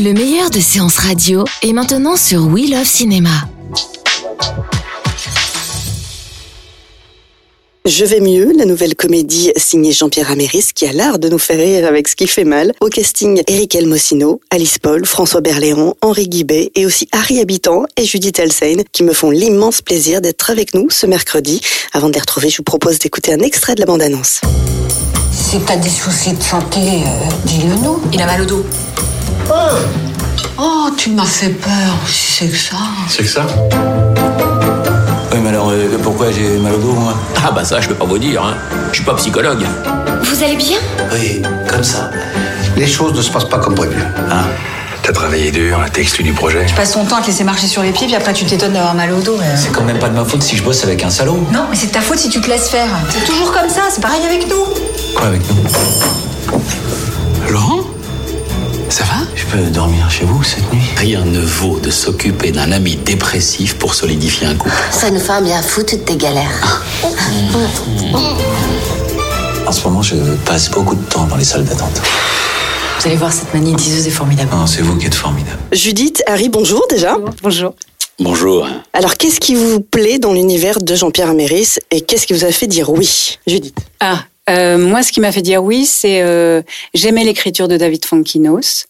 Le meilleur de séances radio est maintenant sur We Love Cinéma. Je vais mieux, la nouvelle comédie signée Jean-Pierre Améris qui a l'art de nous faire rire avec ce qui fait mal. Au casting, Eric Elmosino, Alice Paul, François Berléand, Henri Guibet et aussi Harry Habitant et Judith Alsein qui me font l'immense plaisir d'être avec nous ce mercredi. Avant de les retrouver, je vous propose d'écouter un extrait de la bande-annonce. Si t'as des soucis de santé, euh, dis-le nous. Il a mal au dos. Oh, tu m'as fait peur. Si c'est que ça. C'est que ça Oui, mais alors, euh, pourquoi j'ai mal au dos, moi? Ah bah ça, je peux pas vous dire. Hein. Je suis pas psychologue. Vous allez bien? Oui, comme ça. Les choses ne se passent pas comme prévu. Hein T'as travaillé dur, t'as exclu du projet. Tu passes ton temps à te laisser marcher sur les pieds, puis après tu t'étonnes d'avoir mal au dos. euh. C'est quand même pas de ma faute si je bosse avec un salaud. Non, mais c'est de ta faute si tu te laisses faire. C'est toujours comme ça, c'est pareil avec nous. Quoi avec nous? Laurent? Ça va? Je peux dormir chez vous cette nuit? Rien ne vaut de s'occuper d'un ami dépressif pour solidifier un couple. Ça nous fait un bien fou toutes tes galères. En ce moment, je passe beaucoup de temps dans les salles d'attente. Vous allez voir, cette magnétiseuse est formidable. Non, c'est vous qui êtes formidable. Judith, Harry, bonjour déjà. Bonjour. Bonjour. Alors, qu'est-ce qui vous plaît dans l'univers de Jean-Pierre Améris et qu'est-ce qui vous a fait dire oui Judith? Ah, euh, moi, ce qui m'a fait dire oui, c'est euh, j'aimais l'écriture de David Fonkinos.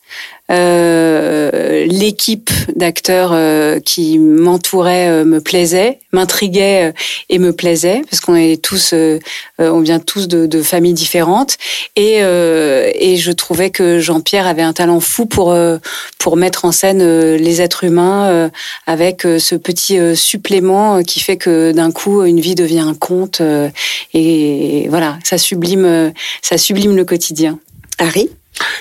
Euh, L'équipe d'acteurs euh, qui m'entourait euh, me plaisait, m'intriguait et me plaisait parce qu'on est tous, on vient tous de, familles différentes et je trouvais que Jean-Pierre avait un talent fou pour pour mettre en scène les êtres humains avec ce petit supplément qui fait que d'un coup une vie devient un conte et voilà, ça sublime, ça sublime le quotidien. Harry?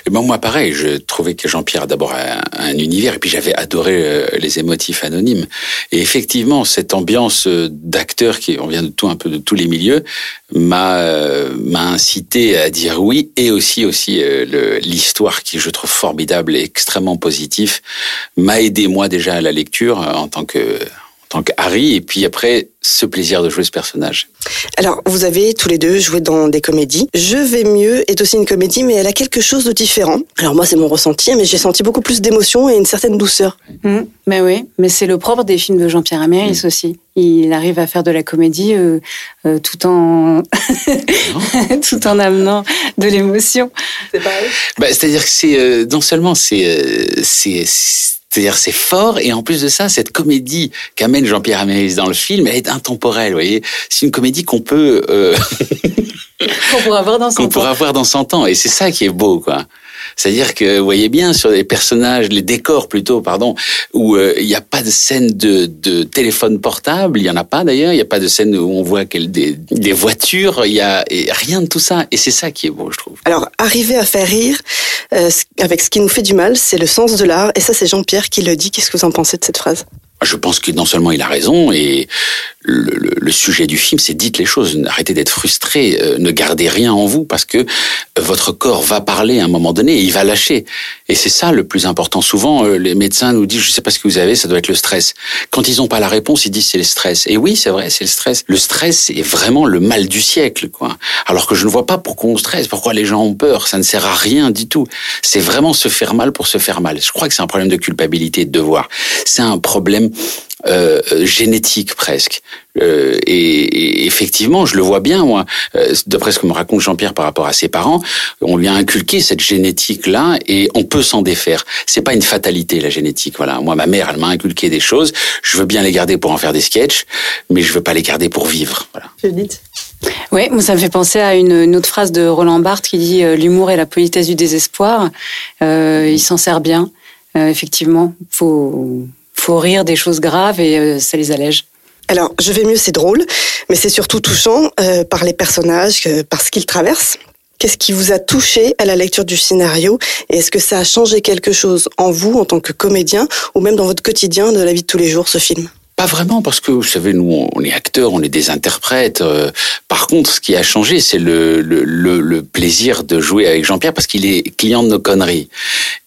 Et ben moi pareil, je trouvais que Jean-Pierre d'abord un, un univers et puis j'avais adoré euh, les émotifs anonymes. Et effectivement, cette ambiance euh, d'acteurs qui on vient de tout un peu de tous les milieux m'a euh, m'a incité à dire oui et aussi aussi euh, l'histoire qui je trouve formidable et extrêmement positif m'a aidé moi déjà à la lecture en tant que tant que Harry et puis après ce plaisir de jouer ce personnage. Alors, vous avez tous les deux joué dans des comédies. Je vais mieux est aussi une comédie, mais elle a quelque chose de différent. Alors moi, c'est mon ressenti, mais j'ai senti beaucoup plus d'émotion et une certaine douceur. Mm. Mais oui, mais c'est le propre des films de Jean-Pierre Améris aussi. Il arrive à faire de la comédie euh, euh, tout en tout en amenant de l'émotion. Bah, c'est-à-dire que c'est euh, non seulement c'est euh, c'est c'est-à-dire c'est fort et en plus de ça cette comédie qu'amène Jean-Pierre Améris dans le film elle est intemporelle vous voyez. C'est une comédie qu'on peut euh, Qu'on pourra voir dans son qu'on pourra voir dans 100 ans et c'est ça qui est beau quoi c'est-à-dire que vous voyez bien sur les personnages les décors plutôt pardon où euh, il n'y a pas de scène de, de téléphone portable il y en a pas d'ailleurs il n'y a pas de scène où on voit des, des voitures il y a et rien de tout ça et c'est ça qui est beau je trouve Alors, arriver à faire rire euh, avec ce qui nous fait du mal, c'est le sens de l'art. Et ça, c'est Jean-Pierre qui le dit. Qu'est-ce que vous en pensez de cette phrase? Je pense que non seulement il a raison, et le, le- le sujet du film, c'est dites les choses, arrêtez d'être frustré, euh, ne gardez rien en vous, parce que votre corps va parler à un moment donné, et il va lâcher. Et c'est ça le plus important. Souvent, euh, les médecins nous disent, je sais pas ce que vous avez, ça doit être le stress. Quand ils n'ont pas la réponse, ils disent c'est le stress. Et oui, c'est vrai, c'est le stress. Le stress est vraiment le mal du siècle, quoi. Alors que je ne vois pas pourquoi on stresse, pourquoi les gens ont peur. Ça ne sert à rien du tout. C'est vraiment se faire mal pour se faire mal. Je crois que c'est un problème de culpabilité et de devoir. C'est un problème euh, génétique presque. Euh, et, et effectivement, je le vois bien, moi, euh, d'après ce que me raconte Jean-Pierre par rapport à ses parents, on lui a inculqué cette génétique-là et on peut s'en défaire. C'est pas une fatalité, la génétique. Voilà. Moi, ma mère, elle m'a inculqué des choses. Je veux bien les garder pour en faire des sketchs, mais je veux pas les garder pour vivre. Voilà. Judith? Oui, moi ça me fait penser à une, une autre phrase de Roland Barthes qui dit euh, l'humour est la politesse du désespoir. Euh, il s'en sert bien. Euh, effectivement, faut faut rire des choses graves et euh, ça les allège. Alors, Je vais mieux, c'est drôle, mais c'est surtout touchant euh, par les personnages, euh, par ce qu'ils traversent. Qu'est-ce qui vous a touché à la lecture du scénario? Et est-ce que ça a changé quelque chose en vous, en tant que comédien, ou même dans votre quotidien de la vie de tous les jours, ce film? Pas vraiment, parce que vous savez, nous, on est acteurs, on est des interprètes. Euh, par contre, ce qui a changé, c'est le, le, le, plaisir de jouer avec Jean-Pierre, parce qu'il est client de nos conneries.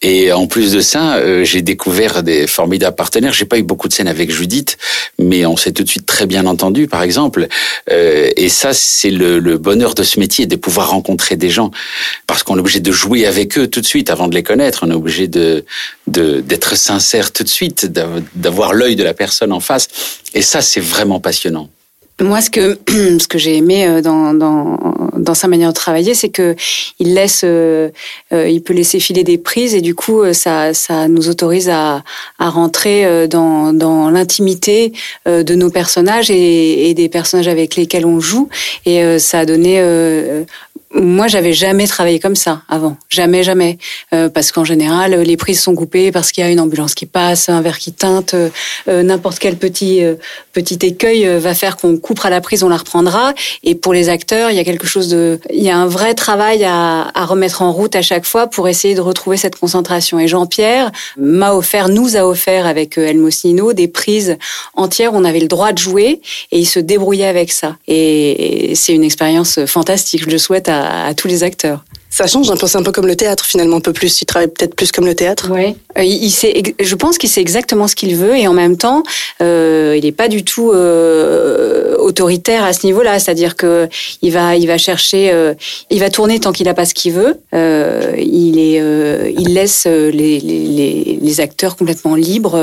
Et en plus de ça, euh, j'ai découvert des formidables partenaires. J'ai pas eu beaucoup de scènes avec Judith, mais on s'est tout de suite très bien entendu, par exemple. Euh, et ça, c'est le, le bonheur de ce métier, de pouvoir rencontrer des gens, parce qu'on est obligé de jouer avec eux tout de suite avant de les connaître. On est obligé de d'être sincère tout de suite, d'avoir l'œil de la personne en face et ça, c'est vraiment passionnant. Moi, ce que ce que j'ai aimé euh, dans, dans, dans sa manière de travailler, c'est que il laisse, euh, euh, il peut laisser filer des prises et du coup, ça ça nous autorise à à rentrer dans dans l'intimité de nos personnages et, et, des personnages avec lesquels on joue et ça a donné moi, j'avais jamais travaillé comme ça avant, jamais, jamais, euh, parce qu'en général, les prises sont coupées parce qu'il y a une ambulance qui passe, un verre qui teinte, euh, euh, n'importe quel petit petit écueil va faire qu'on coupera la prise, on la reprendra. Et pour les acteurs, il y a quelque chose de, il y a un vrai travail à, à remettre en route à chaque fois pour essayer de retrouver cette concentration. Et Jean-Pierre m'a offert, nous a offert avec El des prises entières. Où on avait le droit de jouer et il se débrouillait avec ça. Et, et c'est une expérience fantastique. Je le souhaite à à, tous les acteurs. Ça change un peu, c'est un peu comme le théâtre finalement, un peu plus. Il travaille peut-être plus comme le théâtre. Oui, euh, il, sait, je pense qu'il sait exactement ce qu'il veut et en même temps, euh, il n'est pas du tout euh, autoritaire à ce niveau-là. C'est-à-dire que il va, il va chercher, il va tourner tant qu'il n'a pas ce qu'il veut. il est, il laisse les, les, les, acteurs complètement libres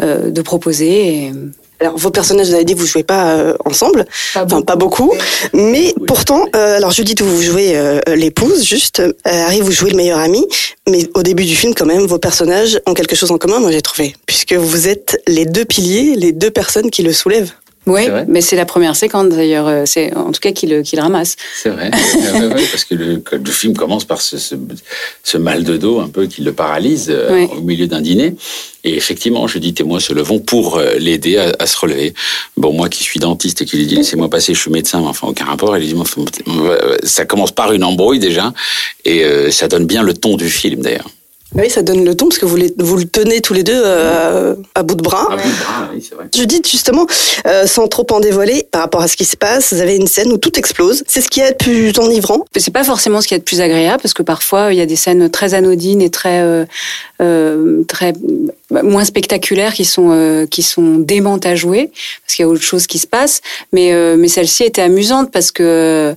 de proposer. Et... Alors vos personnages, vous avez dit, vous jouez pas euh, ensemble, pas enfin pas beaucoup, mais pourtant, euh, alors Judith, vous jouez euh, l'épouse, juste, euh, Harry, vous jouez le meilleur ami, mais au début du film, quand même, vos personnages ont quelque chose en commun, moi j'ai trouvé, puisque vous êtes les deux piliers, les deux personnes qui le soulèvent. Oui, mais c'est la première séquence d'ailleurs. Euh, c'est en tout cas qu'il le, ramasse. C'est vrai, parce que le, le, film commence par ce, ce, mal de dos un peu qui le paralyse euh, au milieu d'un dîner. Et effectivement, je dis, moi se levons pour euh, l'aider à, se relever. Bon, moi qui suis dentiste et qui lui dis laissez-moi passer, je suis médecin, mais enfin aucun rapport. Elle dit ça commence par une embrouille déjà, et ça donne bien le ton du film d'ailleurs. Oui, ça donne le ton parce que vous, les, vous le tenez tous les deux euh, à bout de bras. À bout de bras, oui, c'est vrai. Je dis justement, euh, sans trop en dévoiler, par rapport à ce qui se passe, vous avez une scène où tout explose. C'est ce qui est le plus enivrant. C'est pas forcément ce qui est le plus agréable parce que parfois il y a des scènes très anodines et très, euh, euh très bah, moins spectaculaires qui sont euh, qui sont démentes à jouer parce qu'il y a autre chose qui se passe. Mais mais celle-ci était amusante parce que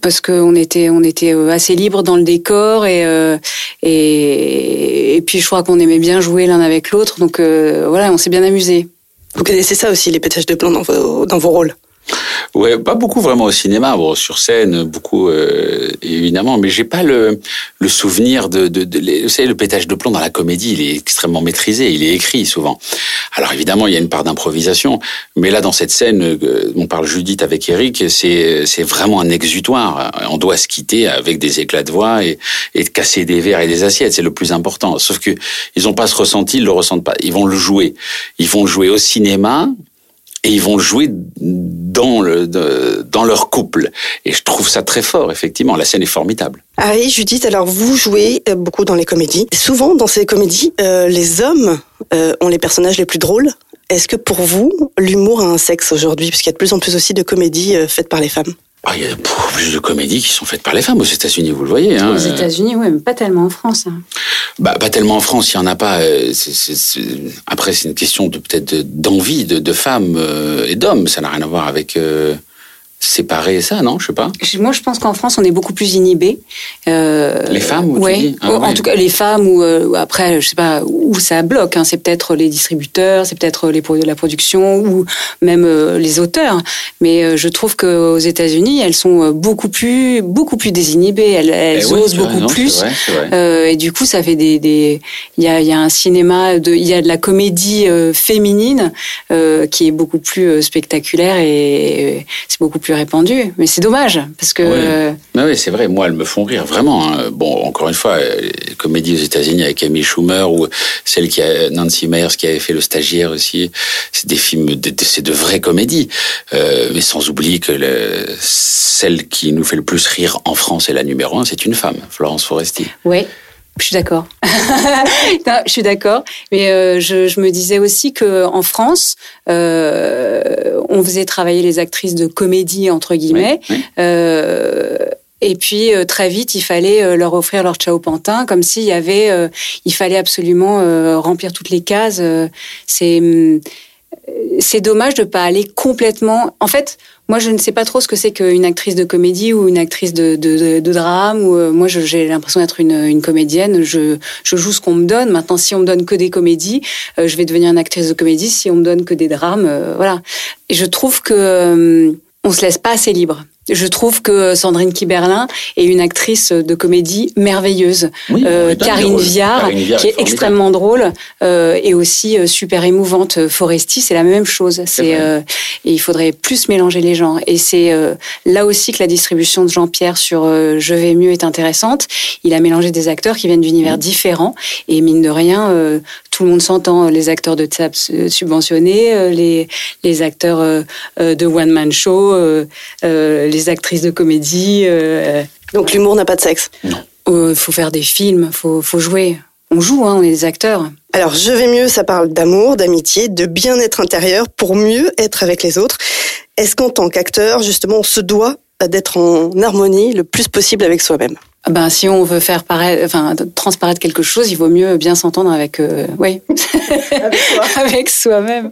parce qu'on était on était euh, assez libre dans le décor euh, et et, puis je crois qu'on aimait bien jouer l'un avec l'autre donc euh, voilà on s'est bien amusé. Vous connaissez ça aussi les pétages de plomb dans vos dans vos rôles. Ouais, pas beaucoup vraiment au cinéma, bon, sur scène beaucoup euh, évidemment, mais j'ai pas le, le souvenir de, de, de, vous savez le pétage de plomb dans la comédie, il est extrêmement maîtrisé, il est écrit souvent. Alors évidemment il y a une part d'improvisation, mais là dans cette scène, euh, on parle Judith avec Eric, c'est vraiment un exutoire. On doit se quitter avec des éclats de voix et, et de casser des verres et des assiettes, c'est le plus important. Sauf que ils ont pas ce ressenti, ils le ressentent pas. Ils vont le jouer, ils vont le jouer au cinéma et ils vont jouer dans le dans leur couple et je trouve ça très fort effectivement la scène est formidable. Harry, Judith, alors vous jouez euh, beaucoup dans les comédies. Souvent dans ces comédies, euh, les hommes euh, ont les personnages les plus drôles. Est-ce que pour vous, l'humour a un sexe aujourd'hui? Puisqu'il y a de plus en plus aussi de comédies faites par les femmes. Ah, il y a plus de comédies qui sont faites par les femmes aux États-Unis, vous le voyez. Hein. Aux États-Unis, oui, mais pas tellement en France. Hein. Bah, pas tellement en France, il y en a pas. Euh, après, c'est une question de peut-être d'envie de, de, femmes euh, et d'hommes. Ça n'a rien à voir avec. Euh, séparer ça, non Je sais pas. Moi, je pense qu'en France, on est beaucoup plus inhibé. Euh, les femmes, ou ouais. Ah en tout cas, les femmes ou euh, après, je sais pas où ça bloque. Hein. C'est peut-être les distributeurs, c'est peut-être les la production ou même euh, les auteurs. Mais je trouve qu'aux États-Unis, elles sont beaucoup plus, beaucoup plus désinhibées. Elles, elles eh osent beaucoup plus. Vrai, vrai. et du coup, ça fait des, des. Il y a, il y a un cinéma de, il y a de la comédie féminine qui est beaucoup plus spectaculaire et c'est beaucoup plus répandu. Mais c'est dommage, parce que... Oui, oui c'est vrai, moi, elles me font rire, vraiment. Hein. Bon, encore une fois, les comédies aux États-Unis avec Amy Schumer, ou celle qui a, Nancy Meyers qui avait fait Le Stagiaire aussi, c'est des films, c'est de vraies comédies. Euh, mais sans oublier que le, celle qui nous fait le plus rire en France et la numéro un, c'est une femme, Florence Foresti. Oui. Je suis d'accord. je suis d'accord. Mais euh, je, je, me disais aussi que en France, euh, on faisait travailler les actrices de comédie entre guillemets. Euh, et puis euh, très vite, il fallait euh, leur offrir leur Chao Pantin, comme s'il y avait, euh, il fallait absolument remplir toutes les cases. c'est hum, c'est dommage de pas aller complètement. En fait, moi, je ne sais pas trop ce que c'est qu'une actrice de comédie ou une actrice de, drame. Euh, moi, j'ai l'impression d'être une, comédienne. Je, je joue ce qu'on me donne. Maintenant, si on me donne que des comédies, euh, je vais devenir une actrice de comédie. Si on me donne que des drames, euh, voilà. Et je trouve que on se laisse pas assez libre. Je trouve que Sandrine Kiberlin est une actrice de comédie merveilleuse. euh, Karine, Viard, qui est extrêmement drôle euh, et aussi euh, super émouvante. Foresti, c'est la même chose. C'est euh, et il faudrait plus mélanger les gens. Et c'est euh, là aussi que la distribution de Jean-Pierre sur euh, Je vais mieux est intéressante. Il a mélangé des acteurs qui viennent d'univers mmh. différents et mine de rien, tout le monde s'entend. Les acteurs de TAP subventionnés, les les acteurs de one man show. Les les actrices de comédie. Euh, Donc l'humour n'a pas de sexe Non. Il euh, faut faire des films, faut, faut jouer. On joue, hein, on est des acteurs. Alors, je vais mieux, ça parle d'amour, d'amitié, de bien-être intérieur pour mieux être avec les autres. Est-ce qu'en tant qu'acteur, justement, on se doit d'être en harmonie le plus possible avec soi-même? Ben, si on veut faire paraître, enfin, transparaître quelque chose, il vaut mieux bien s'entendre avec, euh, oui, avec soi-même.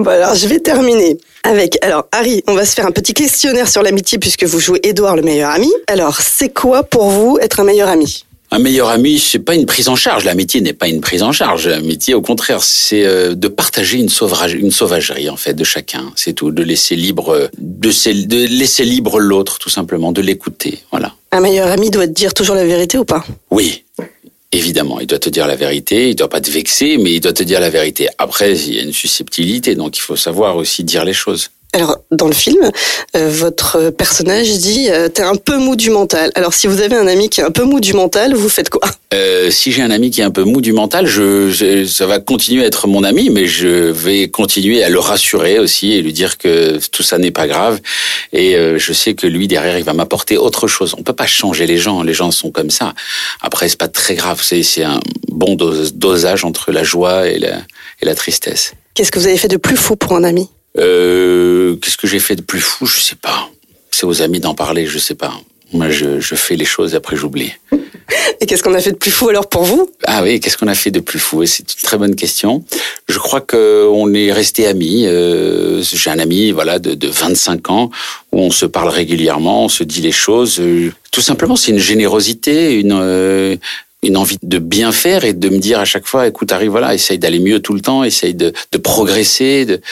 Bon, alors, je vais terminer avec, alors, Harry, on va se faire un petit questionnaire sur l'amitié puisque vous jouez Édouard, le meilleur ami. Alors, c'est quoi pour vous être un meilleur ami? Un meilleur ami, c'est pas une prise en charge. L'amitié n'est pas une prise en charge. L'amitié, au contraire, c'est euh, de partager une, sauvage, une sauvagerie en fait de chacun. C'est tout, de laisser libre, de, de laisser libre l'autre, tout simplement, de l'écouter. Voilà. Un meilleur ami doit te dire toujours la vérité ou pas? Oui. Évidemment, il doit te dire la vérité, il doit pas te vexer, mais il doit te dire la vérité. Après, il y a une susceptibilité, donc il faut savoir aussi dire les choses. Alors, dans le film, euh, votre personnage dit euh, T'es un peu mou du mental. Alors, si vous avez un ami qui est un peu mou du mental, vous faites quoi? Euh, Si j'ai un ami qui est un peu mou du mental, je, je, ça va continuer à être mon ami, mais je vais continuer à le rassurer aussi et lui dire que tout ça n'est pas grave. Et euh, je sais que lui, derrière, il va m'apporter autre chose. On peut pas changer les gens. Les gens sont comme ça. Après, c'est pas très grave. C'est un bon dosage entre la joie et la, et la tristesse. Qu'est-ce que vous avez fait de plus fou pour un ami? Euh, Qu'est-ce que j'ai fait de plus fou? Je sais pas. C'est aux amis d'en parler, je sais pas. Moi, je, je fais les choses, après j'oublie. Et qu'est-ce qu'on a fait de plus fou alors pour vous? Ah oui, qu'est-ce qu'on a fait de plus fou? C'est une très bonne question. Je crois qu'on est resté amis. Euh, J'ai un ami voilà, de, de 25 ans où on se parle régulièrement, on se dit les choses. Euh, tout simplement, c'est une générosité, une... Euh, une envie de bien faire et de me dire à chaque fois, écoute, arrive, voilà, essaye d'aller mieux tout le temps, essaye de, de progresser, de,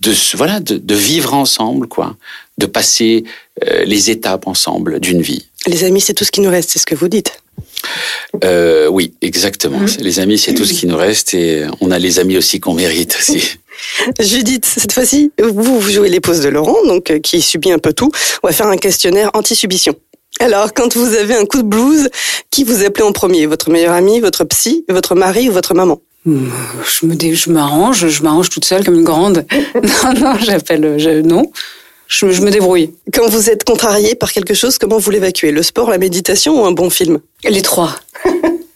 de voilà, de, de, vivre ensemble, quoi, de passer euh, les étapes ensemble d'une vie. Les amis, c'est tout ce qui nous reste, c'est ce que vous dites. Euh, oui, exactement. Mmh. Les amis, c'est tout ce qui nous reste et on a les amis aussi qu'on mérite aussi. Judith, cette fois-ci, vous, vous jouez l'épouse de Laurent, donc euh, qui subit un peu tout. On va faire un questionnaire anti-subition. Alors, quand vous avez un coup de blues, qui vous appelez en premier? Votre meilleur ami, votre psy, votre mari ou votre maman? Je me je m'arrange, je m'arrange toute seule comme une grande. non, non, j'appelle, je, non. Je, je, me débrouille. Quand vous êtes contrarié par quelque chose, comment vous l'évacuez? Le sport, la méditation ou un bon film? Les trois.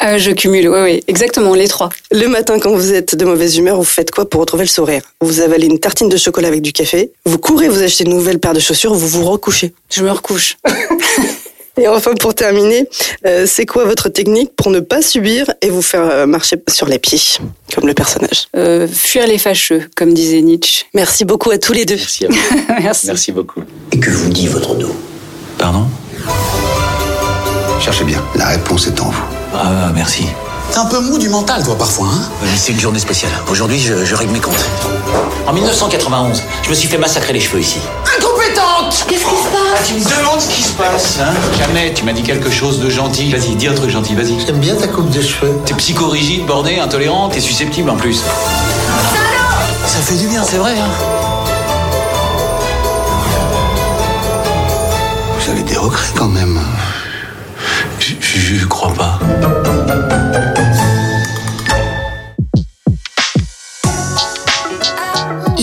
euh, je cumule, oui, oui, exactement, les trois. Le matin, quand vous êtes de mauvaise humeur, vous faites quoi pour retrouver le sourire? Vous avalez une tartine de chocolat avec du café, vous courez, vous achetez une nouvelle paire de chaussures, vous vous recouchez. Je me recouche. Et enfin, pour terminer, euh, c'est quoi votre technique pour ne pas subir et vous faire euh, marcher sur les pieds, comme le personnage? Euh, Fuir les fâcheux, comme disait Nietzsche. Merci beaucoup à tous les deux. Merci à vous. Merci. Merci beaucoup. Et que vous dit votre dos? Pardon? Cherchez bien, la réponse est en vous. Ah, merci. T'es un peu mou du mental, toi, parfois, hein? C'est une journée spéciale. Aujourd'hui, je, je règle mes comptes. En 1991, je me suis fait massacrer les cheveux ici. Qu'est-ce qui se passe? Tu me demandes ce qui se passe, hein Jamais, tu m'as dit quelque chose de gentil. Vas-y, dis un truc gentil, vas-y. J'aime bien ta coupe de cheveux. T'es psychorigide, borné, intolérant, t'es susceptible en plus. Ça fait du bien, C'est vrai, hein regrets quand même. Je crois pas.